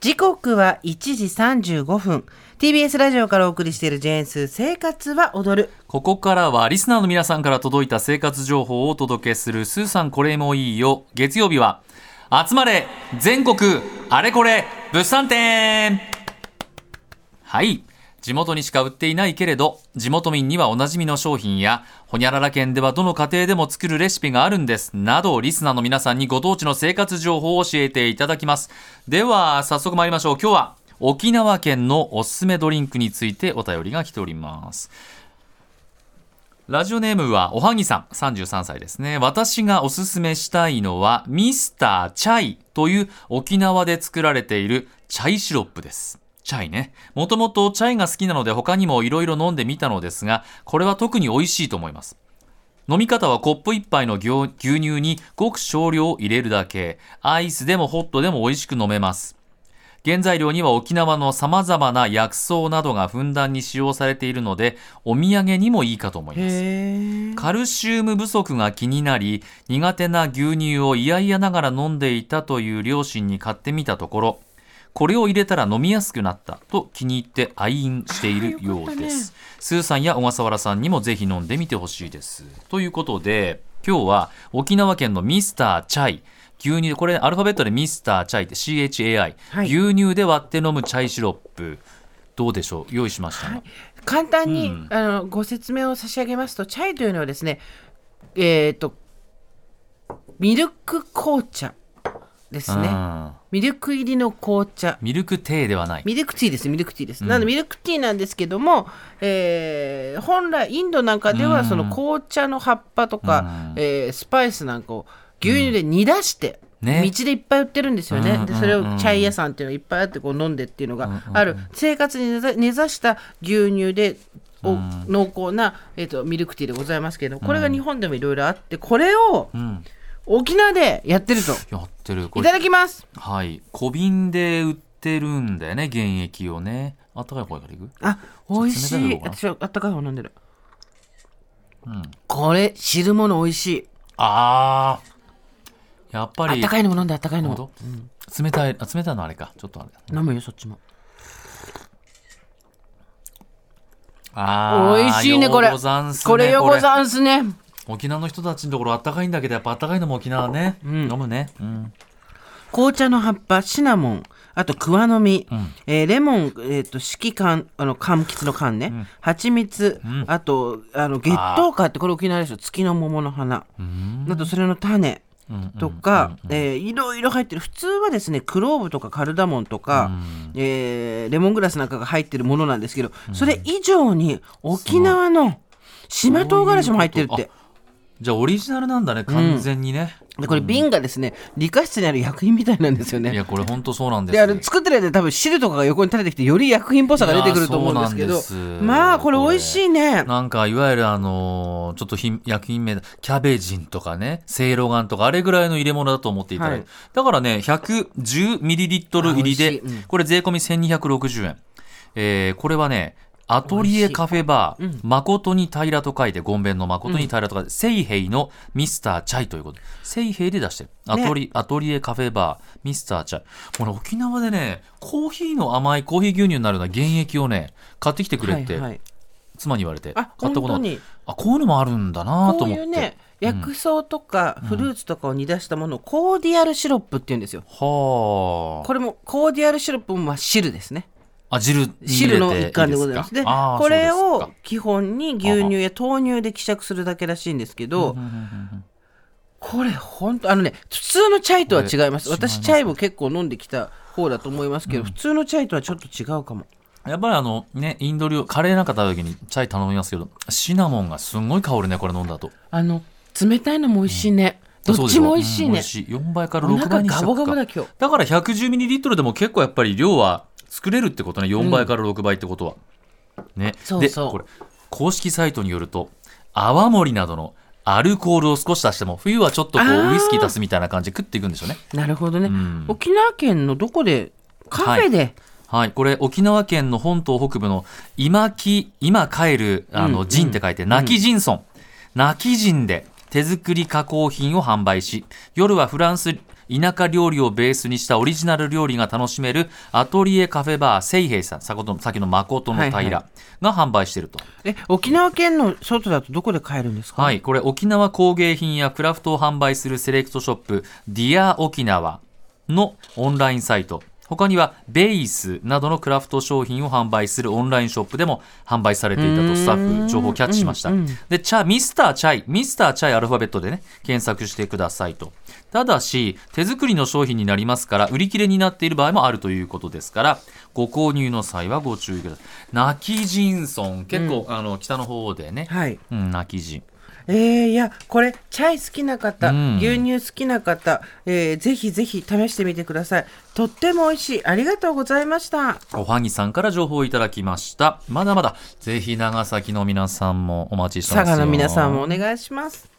時刻は1時35分。TBS ラジオからお送りしているジェーンス生活は踊る。ここからはリスナーの皆さんから届いた生活情報をお届けするスーさんこれもいいよ。月曜日は集まれ全国あれこれ物産展。はい。地元にしか売っていないけれど、地元民にはおなじみの商品や、ほにゃらら県ではどの家庭でも作るレシピがあるんです、など、リスナーの皆さんにご当地の生活情報を教えていただきます。では、早速参りましょう。今日は、沖縄県のおすすめドリンクについてお便りが来ております。ラジオネームはおはぎさん、33歳ですね。私がおすすめしたいのは、ミスターチャイという沖縄で作られているチャイシロップです。チャイね。もともとチャイが好きなので他にも色々飲んでみたのですが、これは特に美味しいと思います。飲み方はコップ1杯の牛乳にごく少量入れるだけ。アイスでもホットでも美味しく飲めます。原材料には沖縄の様々な薬草などがふんだんに使用されているので、お土産にもいいかと思います。カルシウム不足が気になり、苦手な牛乳を嫌々ながら飲んでいたという両親に買ってみたところ、これを入れたら飲みやすくなったと気に入って愛飲しているようです、ね、スーさんや小笠原さんにもぜひ飲んでみてほしいです。ということで今日は沖縄県のミスターチャイ。牛乳これアルファベットでミスターチャイって CHAI、はい、牛乳で割って飲むチャイシロップ。どうでしょう？用意しました、はい、簡単に、うん、あのご説明を差し上げますとチャイというのはですねえっ、ー、とミルク紅茶ですね。ミルク入りの紅茶。ミルクティーではない。ミルクティーです、ミルクティーです。うん、なのでミルクティーなんですけども、えー、本来インドなんかではその紅茶の葉っぱとか、えー、スパイスなんかを牛乳で煮出して、ね、道でいっぱい売ってるんですよね、でそれをチャイ屋さんっていうのがいっぱいあってこう飲んでっていうのがある、生活に根ざした牛乳でお濃厚な、えーと、ミルクティーでございますけどこれが日本でもいろいろあってこれを、うん沖縄でやってると。やってる。いただきます。はい。小瓶で売ってるんだよね原液をね。あったかい方からいく？あ美味しい。私はあったかい方飲んでる。うん。これ汁物美味しい。あー。やっぱり。あったかいのも飲んであったかいのも、うん、冷たいあ冷たいのあれか。ちょっとあれ、飲むよそっちも。あ美味しいねこれ。これよござんすね沖縄の人たちのところあったかいんだけどやっぱあったかいのも沖縄ね、うん、飲むね、うん、紅茶の葉っぱシナモン。あと桑の実、うん、えー、レモン、えーと、色柑あの柑橘の柑ね、うん、蜂蜜、うん、あとあの月桃花ってこれ沖縄ですよ月の桃の花。あとそれの種とか、えー、いろいろ入ってる。普通はですねクローブとかカルダモンとか、うん、えー、レモングラスなんかが入ってるものなんですけど、それ以上に沖縄の島唐辛子も入ってるって。じゃあオリジナルなんだね完全にね、でこれ瓶がですね理科室にある薬品みたいなんですよね。いやこれ本当そうなんです。であれ作ってる間多分汁とかが横に垂れてきてより薬品っぽさが出てくると思うんですけどまあこれ美味しいね。なんかいわゆるあのちょっと薬品名キャベジンとかねセイロガンとかあれぐらいの入れ物だと思っていただいて、はい、だからね 110ml 入りで、うん、これ税込み1260円。えー、これはねアトリエカフェバー、うん、誠に平と書いて、ゴンベンの誠に平と書いて、セイヘイのミスターチャイということで、セイヘイで出してる。アトリね、アトリエカフェバー、ミスターチャイ。これ沖縄でね、コーヒーの甘いコーヒー牛乳になるような原液をね、買ってきてくれって、はいはい、妻に言われて、買ったことあ、こういうのもあるんだなと思って。こういうね薬草とかフルーツとかを煮出したものをコーディアルシロップって言うんですよ。はあ。これもコーディアルシロップも汁ですね。あ汁汁の一環でございます。でこれを基本に牛乳や豆乳で希釈するだけらしいんですけどこれ本当あのね普通のチャイとは違います。私チャイも結構飲んできた方だと思いますけど、うん、普通のチャイとはちょっと違うかも。やっぱりあのねインド料カレーなんか食べた時にチャイ頼みますけどシナモンがすごい香るねこれ飲んだとあの冷たいのも美味しいね、うん。どっちも美味しいね。うん、4倍から6倍にしちゃガボガボだ今日。だから 110ml でも結構やっぱり量は作れるってことね。4倍から6倍ってことは、ね。そうそう。でこれ公式サイトによると泡盛などのアルコールを少し足しても冬はちょっとこうウイスキー足すみたいな感じで食っていくんでしょうね。なるほどね、ん。沖縄県のどこでカフェで、はい、これ沖縄県の本島北部の今き今帰るあのうん陣って書いて泣き陣村。泣き陣で手作り加工品を販売し夜はフランス田舎料理をベースにしたオリジナル料理が楽しめるアトリエカフェバー聖平さん先ほどの誠のはい平が販売していると、え沖縄県の外だとどこで買えるんですか？はい、これ沖縄工芸品やクラフトを販売するセレクトショップディア沖縄のオンラインサイト他にはベースなどのクラフト商品を販売するオンラインショップでも販売されていたとスタッフ情報をキャッチしました。うんうん。でチャミスターチャイ。ミスターチャイアルファベットでね検索してくださいと。ただし手作りの商品になりますから売り切れになっている場合もあるということですからご購入の際はご注意ください。泣き人村結構、あの北の方でね、はい。うん、泣き人えー、いやこれチャイ好きな方、うん。牛乳好きな方、えー、ぜひぜひ試してみてください。とっても美味しい。ありがとうございました。おはぎさんから情報をいただきました。まだまだ、ぜひ長崎の皆さんもお待ちしてますよ。佐賀の皆さんもお願いします